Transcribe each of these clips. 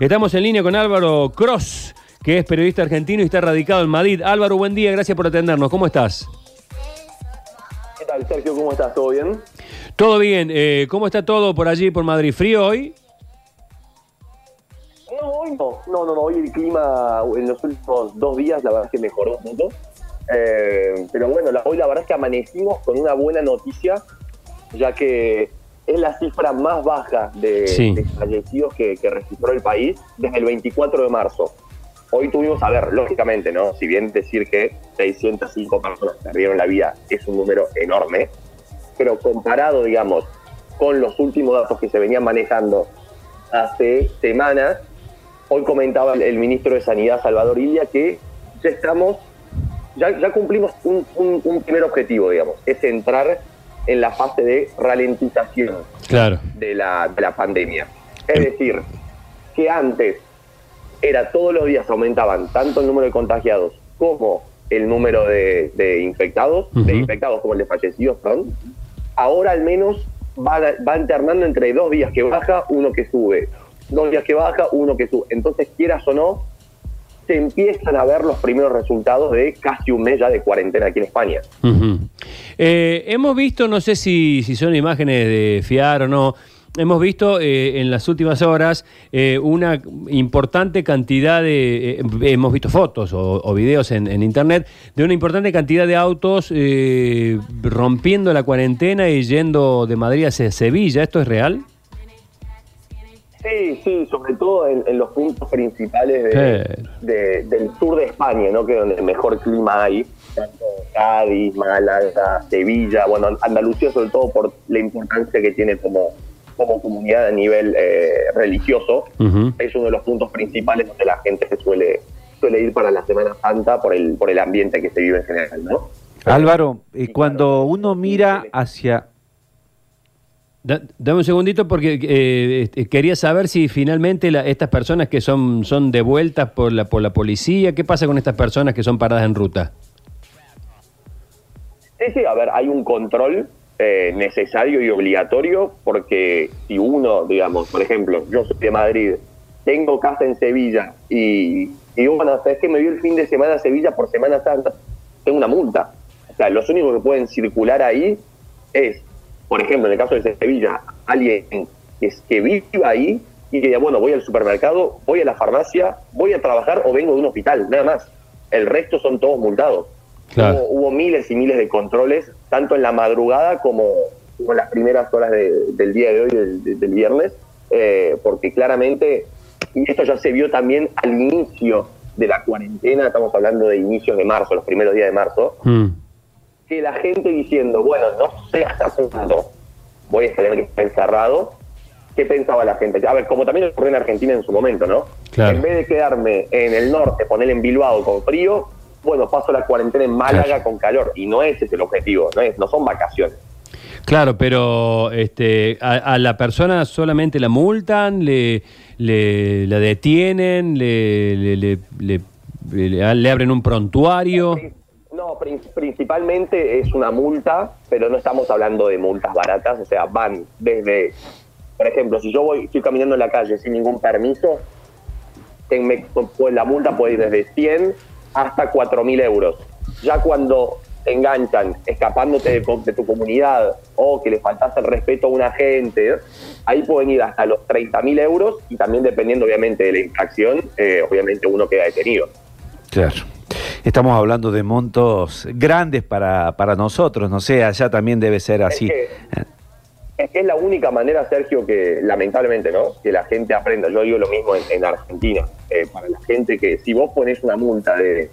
Estamos en línea con Álvaro Cross, que es periodista argentino y está radicado en Madrid. Álvaro, buen día, gracias por atendernos. ¿Cómo estás? ¿Qué tal, Sergio? ¿Cómo estás? ¿Todo bien? Todo bien. Eh, ¿Cómo está todo por allí, por Madrid? ¿Frío hoy? No, hoy no. No, no, no. Hoy el clima en los últimos dos días, la verdad es que mejoró un poco. Eh, pero bueno, la- hoy la verdad es que amanecimos con una buena noticia, ya que es la cifra más baja de, Sí. de fallecidos que, que registró el país desde el 24 de marzo. Hoy tuvimos, a ver, lógicamente, ¿no? Si bien decir que 605 personas perdieron la vida es un número enorme, pero comparado, digamos, con los últimos datos que se venían manejando hace semanas, hoy comentaba el, el ministro de Sanidad, Salvador Ilia, que ya estamos, ya, ya cumplimos un, un- un primer objetivo, digamos, es entrar en la fase de ralentización Claro. de la, de la pandemia. Es decir, que antes era todos los días aumentaban tanto el número de contagiados como el número de, de infectados, de Ujú. infectados como el de fallecidos, perdón. Ahora al menos va, va alternando entre dos días que baja, uno que sube, dos días que baja, uno que sube. Entonces, quieras o no, se empiezan a ver los primeros resultados de casi un mes ya de cuarentena aquí en España. Ujú. Eh, hemos visto, no sé si, si son imágenes de fiar o no, hemos visto eh, en las últimas horas eh, una importante cantidad de, eh, hemos visto fotos o, o videos en, en internet de una importante cantidad de autos eh, rompiendo la cuarentena y yendo de Madrid hacia Sevilla. ¿Esto es real? Sí, sí, sobre todo en, en los puntos principales de- de- del sur de España, ¿no? Que es donde mejor clima hay, tanto Cádiz, Málaga, Sevilla, bueno, Andalucía sobre todo por la importancia que tiene como, como comunidad a nivel eh, religioso, es uno de los puntos principales donde la gente se suele, suele ir para la Semana Santa por el, por el ambiente que se vive en general, ¿no? Álvaro, eh, Y cuando uno mira hacia... Da- dame un segundito porque eh, este, quería saber si finalmente la- estas personas que son, son devueltas por la, por la policía, ¿qué pasa con estas personas que son paradas en ruta? Sí, sí, a ver, hay un control eh, necesario y obligatorio porque si uno, digamos, por ejemplo, yo soy de Madrid, tengo casa en Sevilla y, bueno, ¿sabes que me vi el fin de semana a Sevilla por Semana Santa? Tengo una multa. O sea, los únicos que pueden circular ahí es, por ejemplo, en el caso de Sevilla, alguien que, es- que viva ahí y que diga, bueno, voy al supermercado, voy a la farmacia, voy a trabajar o vengo de un hospital, nada más. El resto son todos multados. Claro. Hubo, hubo miles y miles de controles, tanto en la madrugada como, en las primeras horas de- del día de hoy, del, de- del viernes, eh, porque claramente, y esto ya se vio también al inicio de la cuarentena, estamos hablando de inicios de marzo, los primeros días de marzo, Mm. que la gente diciendo, bueno, no sé hasta cuándo voy a tener que estar encerrado, ¿qué pensaba la gente? A ver, como también ocurrió en Argentina en su momento, ¿no? Claro. En vez de quedarme en el norte, poner en Bilbao con frío, bueno, paso la cuarentena en Málaga Claro. con calor. Y no ese es el objetivo, no, es, no son vacaciones. Claro, pero este, a, a la persona solamente la multan, le, le- la detienen, le, le, le- le- le- le abren un prontuario. No, prin- principalmente es una multa, pero no estamos hablando de multas baratas, o sea, van desde, por ejemplo, si yo voy, estoy caminando en la calle sin ningún permiso, pues la multa puede ir desde 100 hasta 4.000 euros. Ya cuando te enganchan escapándote de, tu comunidad o que le faltas el respeto a un agente, ahí pueden ir hasta los 30.000 euros y también dependiendo obviamente de la infracción, eh, obviamente uno queda detenido. Claro. Estamos hablando de montos grandes para, para nosotros, no sé, allá también debe ser así. Es que, es que es la única manera, Sergio, que lamentablemente, ¿no? Que la gente aprenda. Yo digo lo mismo en, en Argentina. Eh, para la gente que si vos pones una multa de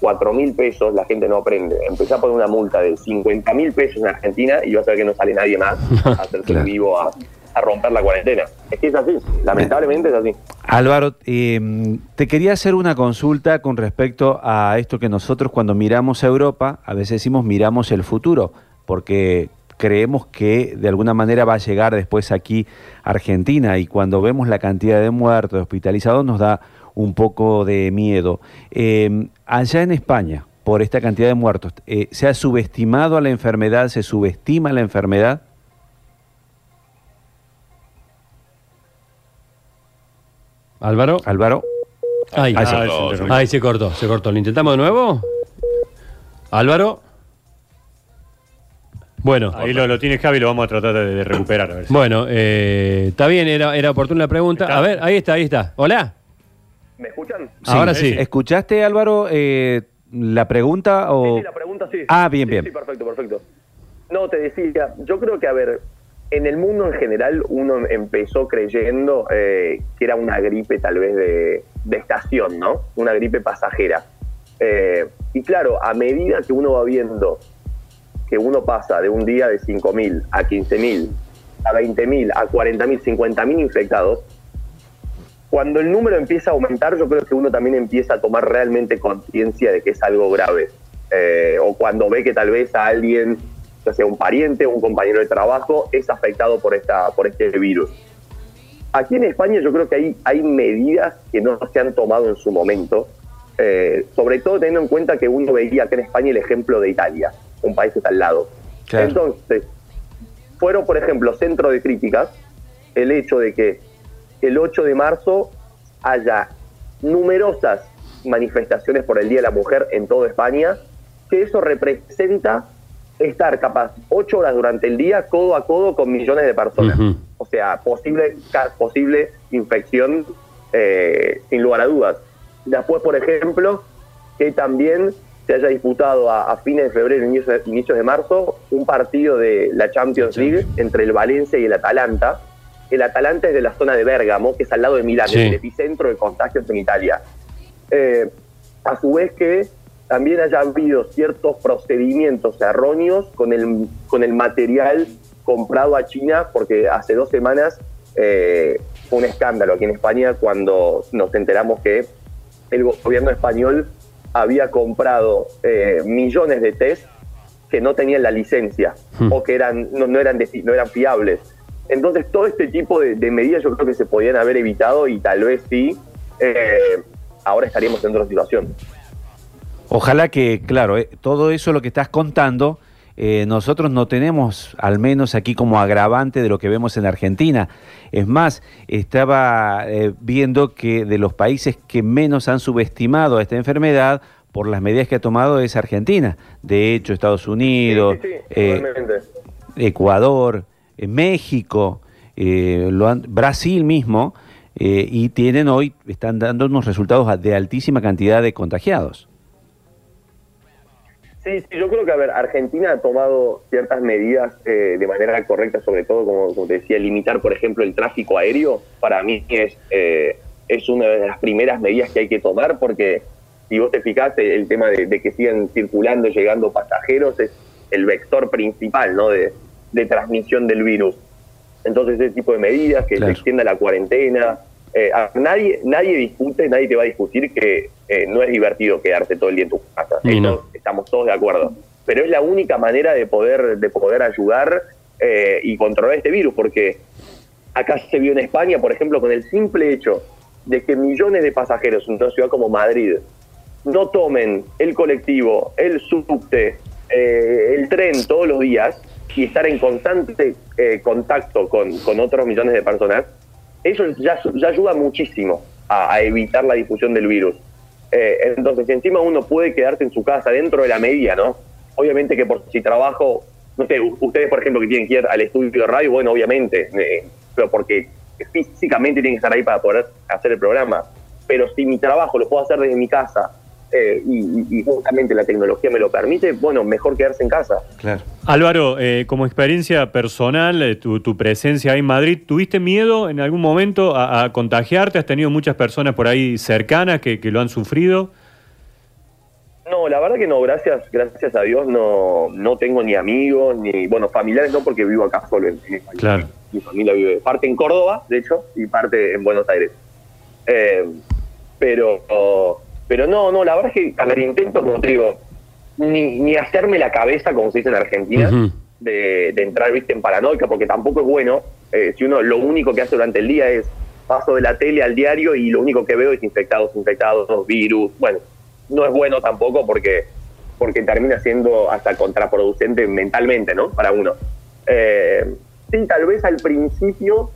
4 mil pesos, la gente no aprende. Empezá a poner una multa de 50 mil pesos en Argentina y vas a ver que no sale nadie más a hacerse Claro. vivo a, a romper la cuarentena. Es que es así. Lamentablemente es así. Álvaro, eh, te quería hacer una consulta con respecto a esto que nosotros cuando miramos a Europa, a veces decimos miramos el futuro, porque creemos que de alguna manera va a llegar después aquí a Argentina y cuando vemos la cantidad de muertos, de hospitalizados, nos da un poco de miedo. Eh, allá en España, por esta cantidad de muertos, eh, ¿se ha subestimado a la enfermedad? ¿Se subestima la enfermedad? Álvaro. Álvaro. Ahí, se ahí se cortó, se cortó. ¿Lo intentamos de nuevo? Álvaro. Bueno, Ahí lo, lo tiene Javi, lo vamos a tratar de, de recuperar. A ver si- bueno, eh, está bien, era, era oportuna la pregunta. Está. A ver, ahí está, ahí está. Hola. ¿Me escuchan? Ahora sí. ¿Escuchaste, Álvaro, eh, la pregunta o...? Sí, sí, la pregunta sí. Ah, bien, Sí, bien. Sí, perfecto, perfecto. No, te decía, yo creo que, a ver, en el mundo en general uno empezó creyendo eh, que era una gripe tal vez de, de estación, ¿no? Una gripe pasajera. Eh, y claro, a medida que uno va viendo que uno pasa de un día de 5.000 a 15.000, a 20.000, a 40.000, 50.000 infectados, cuando el número empieza a aumentar, yo creo que uno también empieza a tomar realmente conciencia de que es algo grave. Eh, o cuando ve que tal vez a alguien, ya sea un pariente o un compañero de trabajo, es afectado por, esta, por este virus. Aquí en España yo creo que hay, hay medidas que no se han tomado en su momento, eh, sobre todo teniendo en cuenta que uno veía acá en España el ejemplo de Italia, un país está al lado. Claro. Entonces, fueron, por ejemplo, centro de críticas el hecho de que el 8 de marzo haya numerosas manifestaciones por el Día de la Mujer en toda España, que eso representa estar capaz ocho horas durante el día codo a codo con millones de personas. O sea, posible, posible infección eh, sin lugar a dudas. Después, por ejemplo, que también se haya disputado a, a fines de febrero, inicios de, inicios de marzo, un partido de la Champions League entre el Valencia y el Atalanta. El Atalanta es de la zona de Bérgamo, que es al lado de Milán, Sí. es el epicentro de contagios en Italia. Eh, a su vez que también haya habido ciertos procedimientos erróneos con el, con el material comprado a China, porque hace dos semanas eh, fue un escándalo aquí en España cuando nos enteramos que el gobierno español había comprado eh, millones de test que no tenían la licencia Hmm. o que eran no, no eran no eran fiables. Entonces todo este tipo de, de medidas yo creo que se podían haber evitado y tal vez sí eh, ahora estaríamos en otra situación. Ojalá que, claro, eh, todo eso lo que estás contando, eh, nosotros no tenemos, al menos aquí como agravante de lo que vemos en Argentina. Es más, estaba eh, viendo que de los países que menos han subestimado a esta enfermedad por las medidas que ha tomado es Argentina. De hecho, Estados Unidos, Sí, sí, sí, eh. Ecuador, eh, México, lo han- Brasil mismo, y tienen hoy, están dando unos resultados de altísima cantidad de contagiados. Sí, sí, yo creo que, a ver, Argentina ha tomado ciertas medidas eh, de manera correcta, sobre todo, como, como te decía, limitar, por ejemplo, el tráfico aéreo. Para mí es, eh, es una de las primeras medidas que hay que tomar, porque si vos te fijás, el, tema de, de que sigan circulando y llegando pasajeros es el vector principal ¿no? de, de transmisión del virus. Entonces, ese tipo de medidas, que Claro. se extienda la cuarentena. Eh, a- nadie, nadie discute, nadie te va a discutir que eh, no es divertido quedarse todo el día en tu casa. No. estamos todos de acuerdo. Pero es la única manera de poder, de poder ayudar eh, y controlar este virus, porque acá se vio en España, por ejemplo, con el simple hecho de que millones de pasajeros en una ciudad como Madrid no tomen el colectivo, el subte, eh, el tren todos los días y estar en constante eh, contacto con, con otros millones de personas, eso ya, ayuda muchísimo a, evitar la difusión del virus. Eh, entonces, si encima uno puede quedarse en su casa dentro de la medida, ¿no? Obviamente que por si trabajo, no sé, ustedes, por ejemplo, que tienen que ir al estudio de radio, bueno, obviamente, eh, pero porque físicamente tienen que estar ahí para poder hacer el programa. Pero si mi trabajo lo puedo hacer desde mi casa eh, y, y- y justamente la tecnología me lo permite, bueno, mejor quedarse en casa. Claro. Álvaro, eh, como experiencia personal, eh, tu, tu presencia ahí en Madrid, ¿tuviste miedo en algún momento a, a contagiarte? ¿Has tenido muchas personas por ahí cercanas que, que lo han sufrido? No, la verdad que no, gracias, gracias a Dios no, no tengo ni amigos, ni, bueno, familiares no porque vivo acá solo en, en España. Claro. Mi familia vive parte en Córdoba, de hecho, y parte en Buenos Aires. Eh, pero, pero no, no, la verdad es que, a ver, intento, como te digo, ni, ni hacerme la cabeza, como se dice en Argentina, de, de entrar, viste, en paranoica, porque tampoco es bueno, eh, si uno lo único que hace durante el día es paso de la tele al diario y lo único que veo es infectados, infectados, virus, bueno, no es bueno tampoco porque porque termina siendo hasta contraproducente mentalmente, ¿no? Para uno. Eh, sí, tal vez al principio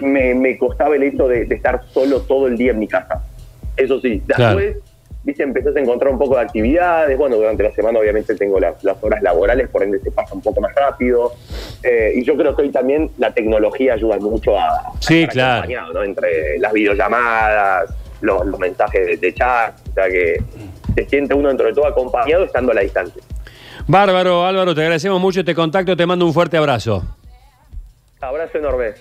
me, me costaba el hecho de, de estar solo todo el día en mi casa. Eso sí, Claro. después, viste, empezás a encontrar un poco de actividades. Bueno, durante la semana obviamente tengo las, las horas laborales, por ende se pasa un poco más rápido. Eh, y yo creo que hoy también la tecnología ayuda mucho a, a Sí, estar claro. acompañado, ¿no? Entre las videollamadas, los, los mensajes de, de chat, o sea que se siente uno dentro de todo acompañado estando a la distancia. Bárbaro, Álvaro, te agradecemos mucho este contacto, te mando un fuerte abrazo. Abrazo enorme.